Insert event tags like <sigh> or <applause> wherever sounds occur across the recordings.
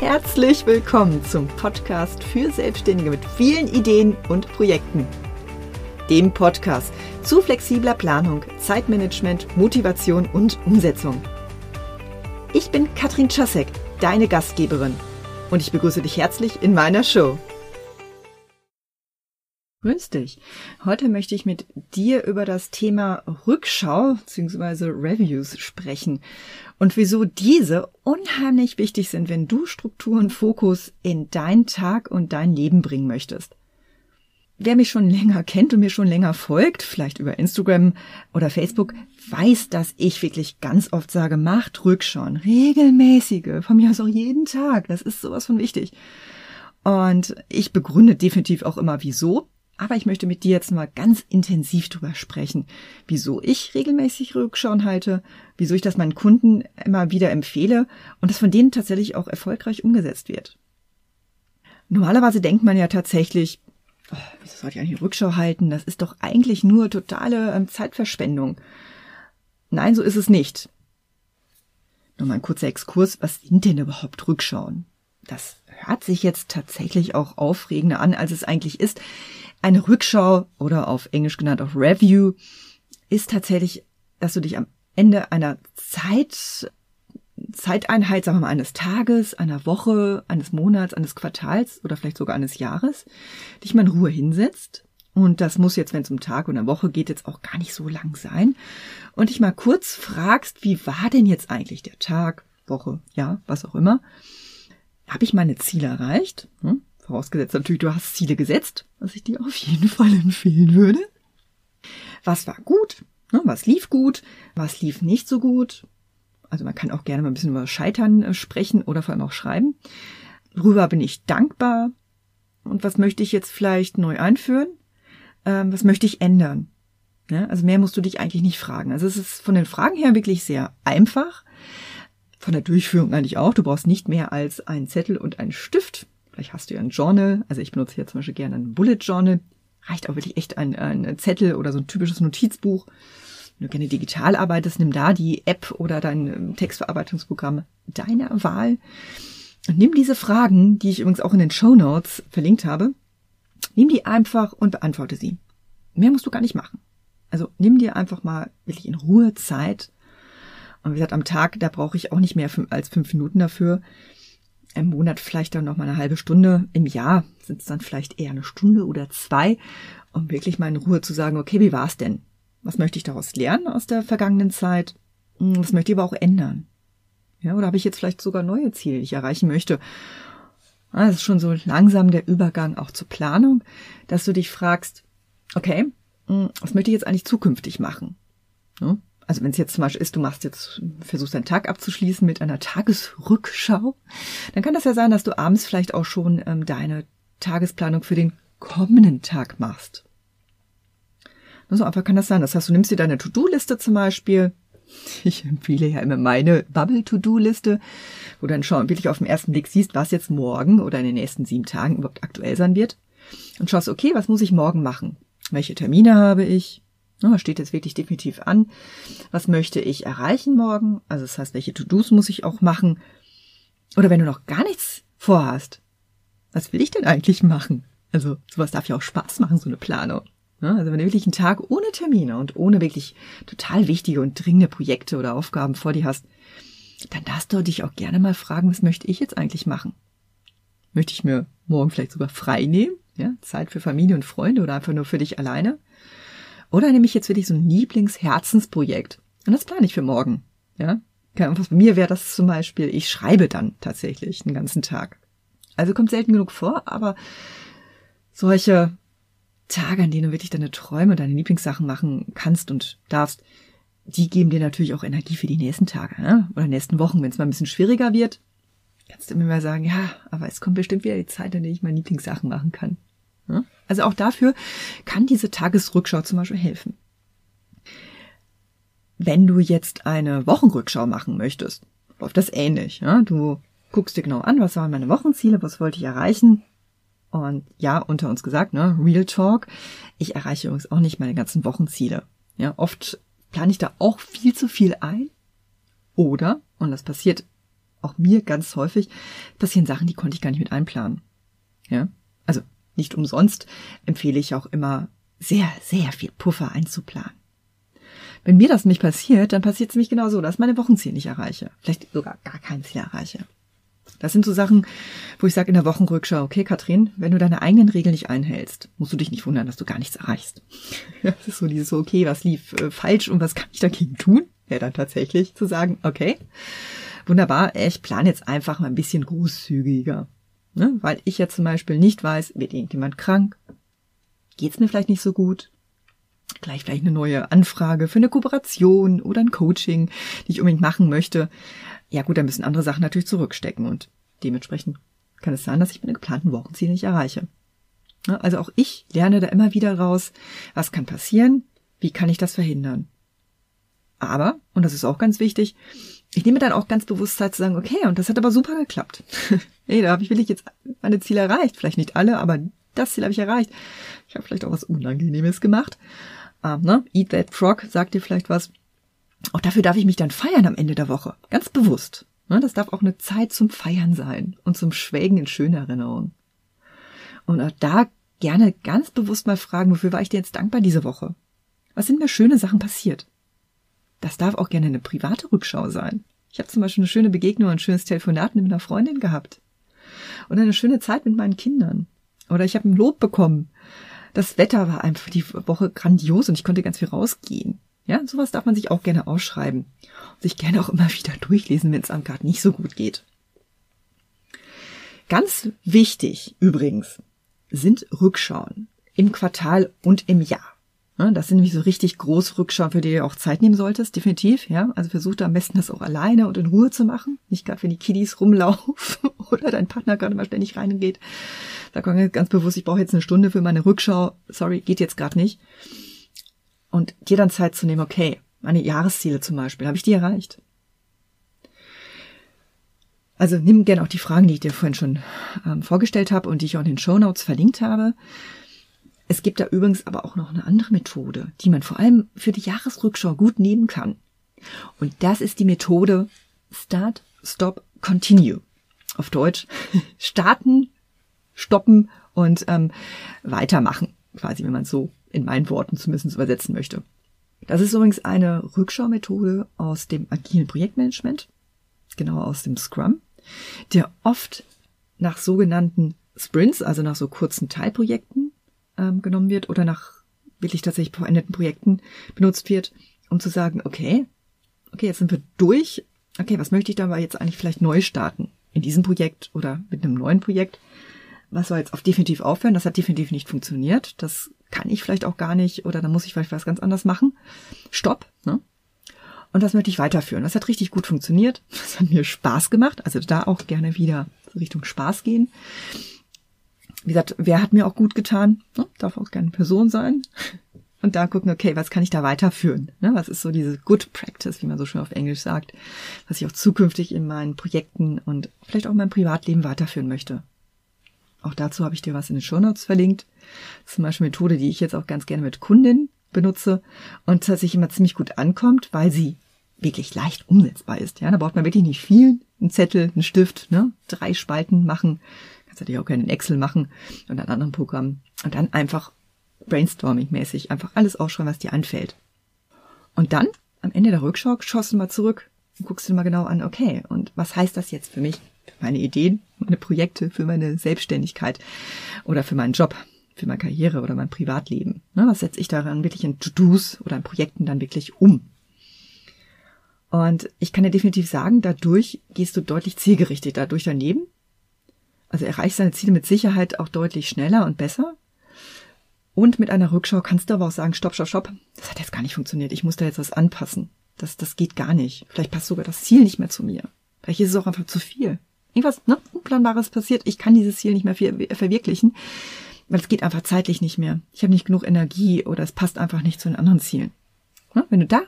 Herzlich willkommen zum Podcast für Selbstständige mit vielen Ideen und Projekten. Dem Podcast zu flexibler Planung, Zeitmanagement, Motivation und Umsetzung. Ich bin Katrin Czasek, deine Gastgeberin, und ich begrüße dich herzlich in meiner Show. Grüß dich. Heute möchte ich mit dir über das Thema Rückschau bzw. Reviews sprechen und wieso diese unheimlich wichtig sind, wenn du Struktur und Fokus in dein Tag und dein Leben bringen möchtest. Wer mich schon länger kennt und mir schon länger folgt, vielleicht über Instagram oder Facebook, weiß, dass ich wirklich ganz oft sage, macht Rückschauen, regelmäßige, von mir aus auch jeden Tag. Das ist sowas von wichtig. Und ich begründe definitiv auch immer, wieso. Aber ich möchte mit dir jetzt mal ganz intensiv drüber sprechen, wieso ich regelmäßig Rückschauen halte, wieso ich das meinen Kunden immer wieder empfehle und das von denen tatsächlich auch erfolgreich umgesetzt wird. Normalerweise denkt man ja tatsächlich, oh, wieso soll ich eigentlich Rückschau halten? Das ist doch eigentlich nur totale ähm, Zeitverschwendung. Nein, so ist es nicht. Nur mal ein kurzer Exkurs. Was sind denn überhaupt Rückschauen? Das hört sich jetzt tatsächlich auch aufregender an, als es eigentlich ist. Eine Rückschau oder auf Englisch genannt auch Review ist tatsächlich, dass du dich am Ende einer Zeit, Zeiteinheit, sagen wir mal, eines Tages, einer Woche, eines Monats, eines Quartals oder vielleicht sogar eines Jahres, dich mal in Ruhe hinsetzt. Und das muss jetzt, wenn es um Tag eine Woche geht, jetzt auch gar nicht so lang sein. Und dich mal kurz fragst, wie war denn jetzt eigentlich der Tag, Woche, ja, was auch immer. Habe ich meine Ziele erreicht? Hm? Vorausgesetzt natürlich, du hast Ziele gesetzt, was ich dir auf jeden Fall empfehlen würde. Was war gut? Ne, was lief gut? Was lief nicht so gut? Also man kann auch gerne mal ein bisschen über Scheitern äh, sprechen oder vor allem auch schreiben. Worüber bin ich dankbar? Und was möchte ich jetzt vielleicht neu einführen? Ähm, was möchte ich ändern? Also mehr musst du dich eigentlich nicht fragen. Also es ist von den Fragen her wirklich sehr einfach. Von der Durchführung eigentlich auch. Du brauchst nicht mehr als einen Zettel und einen Stift. Vielleicht hast du ja ein Journal. Also ich benutze hier zum Beispiel gerne ein Bullet Journal. Reicht auch wirklich echt ein, ein Zettel oder so ein typisches Notizbuch. Wenn du gerne digital arbeitest, nimm da die App oder dein ähm, Textverarbeitungsprogramm deiner Wahl. Und nimm diese Fragen, die ich übrigens auch in den Show Notes verlinkt habe, nimm die einfach und beantworte sie. Mehr musst du gar nicht machen. Also nimm dir einfach mal wirklich in Ruhe Zeit. Und wie gesagt, am Tag, da brauche ich auch nicht mehr als fünf Minuten dafür im Monat vielleicht dann noch mal eine halbe Stunde, im Jahr sind es dann vielleicht eher eine Stunde oder zwei, um wirklich mal in Ruhe zu sagen, okay, wie war's denn? Was möchte ich daraus lernen aus der vergangenen Zeit? Hm, was möchte ich aber auch ändern? Ja, oder habe ich jetzt vielleicht sogar neue Ziele, die ich erreichen möchte? Ah, das ist schon so langsam der Übergang auch zur Planung, dass du dich fragst, okay, hm, was möchte ich jetzt eigentlich zukünftig machen? Also wenn es jetzt zum Beispiel ist, du machst jetzt, versuchst deinen Tag abzuschließen mit einer Tagesrückschau, dann kann das ja sein, dass du abends vielleicht auch schon ähm, deine Tagesplanung für den kommenden Tag machst. So einfach kann das sein. Das heißt, du nimmst dir deine To-Do-Liste zum Beispiel. Ich empfehle ja immer meine Bubble-To-Do-Liste, wo du dann schon wirklich auf den ersten Blick siehst, was jetzt morgen oder in den nächsten sieben Tagen überhaupt aktuell sein wird. Und schaust, okay, was muss ich morgen machen? Welche Termine habe ich? Was steht jetzt wirklich definitiv an? Was möchte ich erreichen morgen? Also das heißt, welche To-Dos muss ich auch machen? Oder wenn du noch gar nichts vorhast, was will ich denn eigentlich machen? Also sowas darf ja auch Spaß machen, so eine Planung. Also wenn du wirklich einen Tag ohne Termine und ohne wirklich total wichtige und dringende Projekte oder Aufgaben vor dir hast, dann darfst du dich auch gerne mal fragen, was möchte ich jetzt eigentlich machen? Möchte ich mir morgen vielleicht sogar frei nehmen? Ja, Zeit für Familie und Freunde oder einfach nur für dich alleine? Oder nehme ich jetzt wirklich so ein Lieblingsherzensprojekt. Und das plane ich für morgen. Ja. Bei mir wäre das zum Beispiel, ich schreibe dann tatsächlich den ganzen Tag. Also kommt selten genug vor, aber solche Tage, an denen du wirklich deine Träume, deine Lieblingssachen machen kannst und darfst, die geben dir natürlich auch Energie für die nächsten Tage ne? oder nächsten Wochen. Wenn es mal ein bisschen schwieriger wird, kannst du mir mal sagen, ja, aber es kommt bestimmt wieder die Zeit, an der ich meine Lieblingssachen machen kann. Also auch dafür kann diese Tagesrückschau zum Beispiel helfen. Wenn du jetzt eine Wochenrückschau machen möchtest, läuft das ähnlich. Ja? Du guckst dir genau an, was waren meine Wochenziele, was wollte ich erreichen. Und ja, unter uns gesagt, ne, Real Talk. Ich erreiche übrigens auch nicht meine ganzen Wochenziele. Ja, oft plane ich da auch viel zu viel ein. Oder, und das passiert auch mir ganz häufig, passieren Sachen, die konnte ich gar nicht mit einplanen. Ja, also nicht umsonst empfehle ich auch immer sehr, sehr viel Puffer einzuplanen. Wenn mir das nicht passiert, dann passiert es nämlich genau so, dass meine Wochenziele nicht erreiche. Vielleicht sogar gar kein Ziel erreiche. Das sind so Sachen, wo ich sage in der Wochenrückschau, okay, Katrin, wenn du deine eigenen Regeln nicht einhältst, musst du dich nicht wundern, dass du gar nichts erreichst. <laughs> Das ist so dieses, okay, was lief äh, falsch und was kann ich dagegen tun? Ja, dann tatsächlich zu sagen, okay, wunderbar, ich plane jetzt einfach mal ein bisschen großzügiger. Ne? Weil ich ja zum Beispiel nicht weiß, wird irgendjemand krank? Geht's mir vielleicht nicht so gut? Gleich vielleicht eine neue Anfrage für eine Kooperation oder ein Coaching, die ich unbedingt machen möchte. Ja gut, dann müssen andere Sachen natürlich zurückstecken und dementsprechend kann es sein, dass ich meine geplanten Wochenziele nicht erreiche. Also auch ich lerne da immer wieder raus, was kann passieren, wie kann ich das verhindern. Aber, und das ist auch ganz wichtig, ich nehme dann auch ganz bewusst Zeit zu sagen, okay, und das hat aber super geklappt. <laughs> hey, da habe ich wirklich jetzt meine Ziele erreicht. Vielleicht nicht alle, aber das Ziel habe ich erreicht. Ich habe vielleicht auch was Unangenehmes gemacht. Ähm, ne? Eat that frog, sagt dir vielleicht was. Auch dafür darf ich mich dann feiern am Ende der Woche. Ganz bewusst. Ne? Das darf auch eine Zeit zum Feiern sein und zum Schwelgen in schönen Erinnerungen. Und auch da gerne ganz bewusst mal fragen, wofür war ich dir jetzt dankbar diese Woche? Was sind mir schöne Sachen passiert? Das darf auch gerne eine private Rückschau sein. Ich habe zum Beispiel eine schöne Begegnung, ein schönes Telefonat mit einer Freundin gehabt. Oder eine schöne Zeit mit meinen Kindern. Oder ich habe ein Lob bekommen. Das Wetter war einfach die Woche grandios und ich konnte ganz viel rausgehen. Ja, sowas darf man sich auch gerne ausschreiben. Und sich gerne auch immer wieder durchlesen, wenn es einem gerade nicht so gut geht. Ganz wichtig übrigens sind Rückschauen im Quartal und im Jahr. Das sind nämlich so richtig große Rückschauen, für die du auch Zeit nehmen solltest, definitiv. Ja, also versuch da am besten das auch alleine und in Ruhe zu machen. Nicht gerade, wenn die Kiddies rumlaufen <laughs> oder dein Partner gerade mal ständig reingeht. Da kommt ganz bewusst, ich brauche jetzt eine Stunde für meine Rückschau. Sorry, geht jetzt gerade nicht. Und dir dann Zeit zu nehmen, okay, meine Jahresziele zum Beispiel, habe ich die erreicht? Also nimm gerne auch die Fragen, die ich dir vorhin schon ähm, vorgestellt habe und die ich auch in den Show Notes verlinkt habe. Es gibt da übrigens aber auch noch eine andere Methode, die man vor allem für die Jahresrückschau gut nehmen kann. Und das ist die Methode Start, Stop, Continue. Auf Deutsch <laughs> starten, stoppen und ähm, weitermachen, quasi, wenn man es so in meinen Worten zumindest übersetzen möchte. Das ist übrigens eine Rückschaumethode aus dem agilen Projektmanagement, genau aus dem Scrum, der oft nach sogenannten Sprints, also nach so kurzen Teilprojekten ähm, genommen wird oder nach wirklich tatsächlich verendeten Projekten benutzt wird, um zu sagen, okay, okay, jetzt sind wir durch. Okay, was möchte ich dabei jetzt eigentlich vielleicht neu starten? In diesem Projekt oder mit einem neuen Projekt? Was soll jetzt auf definitiv aufhören? Das hat definitiv nicht funktioniert. Das kann ich vielleicht auch gar nicht oder da muss ich vielleicht was ganz anderes machen. Stopp. Ne? Und das möchte ich weiterführen. Das hat richtig gut funktioniert. Das hat mir Spaß gemacht. Also da auch gerne wieder Richtung Spaß gehen wie gesagt, wer hat mir auch gut getan? Ne? Darf auch gerne Person sein. <laughs> Und da gucken, okay, was kann ich da weiterführen? Ne? Was ist so diese Good Practice, wie man so schön auf Englisch sagt, was ich auch zukünftig in meinen Projekten und vielleicht auch in meinem Privatleben weiterführen möchte. Auch dazu habe ich dir was in den Show Notes verlinkt. Das ist zum Beispiel eine Methode, die ich jetzt auch ganz gerne mit Kundinnen benutze und tatsächlich immer ziemlich gut ankommt, weil sie wirklich leicht umsetzbar ist. Ja, da braucht man wirklich nicht viel. Ein Zettel, ein Stift, ne? drei Spalten machen, Kannst natürlich auch gerne in Excel machen und an anderen Programmen. Und dann einfach brainstorming-mäßig einfach alles aufschreiben, was dir anfällt. Und dann, am Ende der Rückschau, schaust du mal zurück und guckst dir mal genau an, okay, und was heißt das jetzt für mich, für meine Ideen, meine Projekte, für meine Selbstständigkeit oder für meinen Job, für meine Karriere oder mein Privatleben? Ne, was setze ich daran wirklich in To-Dos oder in Projekten dann wirklich um? Und ich kann dir definitiv sagen, dadurch gehst du deutlich zielgerichteter durch dein Also erreichst deine Ziele mit Sicherheit auch deutlich schneller und besser. Und mit einer Rückschau kannst du aber auch sagen, stopp, stopp, stopp, das hat jetzt gar nicht funktioniert, ich muss da jetzt was anpassen. Das, das geht gar nicht. Vielleicht passt sogar das Ziel nicht mehr zu mir. Vielleicht ist es auch einfach zu viel. Irgendwas ne, Unplanbares passiert, ich kann dieses Ziel nicht mehr verwirklichen, weil es geht einfach zeitlich nicht mehr. Ich habe nicht genug Energie oder es passt einfach nicht zu den anderen Zielen. Ne, wenn du da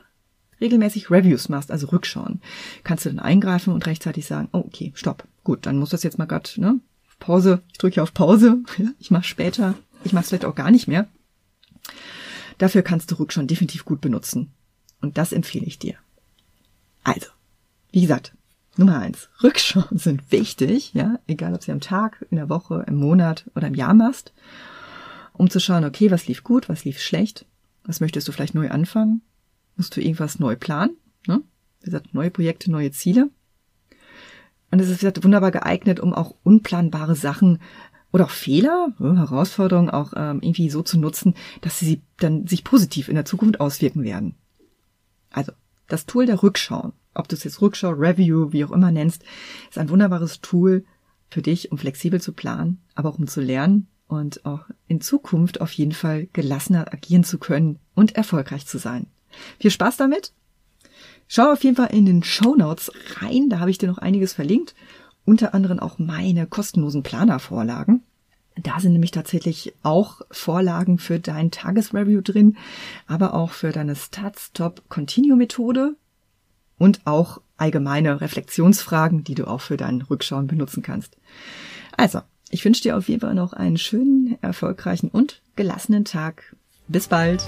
regelmäßig Reviews machst, also Rückschauen, kannst du dann eingreifen und rechtzeitig sagen, oh, okay, stopp. Gut, dann muss das jetzt mal grad, ne, Pause, ich drücke auf Pause, <laughs> ich mache später, ich mache vielleicht auch gar nicht mehr. Dafür kannst du Rück schon definitiv gut benutzen. Und das empfehle ich dir. Also, wie gesagt, Nummer eins. Rückschauen sind wichtig, ja, egal ob sie am Tag, in der Woche, im Monat oder im Jahr machst, um zu schauen, okay, was lief gut, was lief schlecht, was möchtest du vielleicht neu anfangen, musst du irgendwas neu planen, ne? Wie gesagt, neue Projekte, neue Ziele. Und es ist gesagt, wunderbar geeignet, um auch unplanbare Sachen oder auch Fehler, ne, Herausforderungen auch ähm, irgendwie so zu nutzen, dass sie dann sich positiv in der Zukunft auswirken werden. Also das Tool der Rückschau, ob du es jetzt Rückschau, Review, wie auch immer nennst, ist ein wunderbares Tool für dich, um flexibel zu planen, aber auch um zu lernen und auch in Zukunft auf jeden Fall gelassener agieren zu können und erfolgreich zu sein. Viel Spaß damit! Schau auf jeden Fall in den Show Notes rein, da habe ich dir noch einiges verlinkt, unter anderem auch meine kostenlosen Planervorlagen. Da sind nämlich tatsächlich auch Vorlagen für dein Tagesreview drin, aber auch für deine Start-Stop-Continue-Methode und auch allgemeine Reflexionsfragen, die du auch für deinen Rückschauen benutzen kannst. Also, ich wünsche dir auf jeden Fall noch einen schönen, erfolgreichen und gelassenen Tag. Bis bald!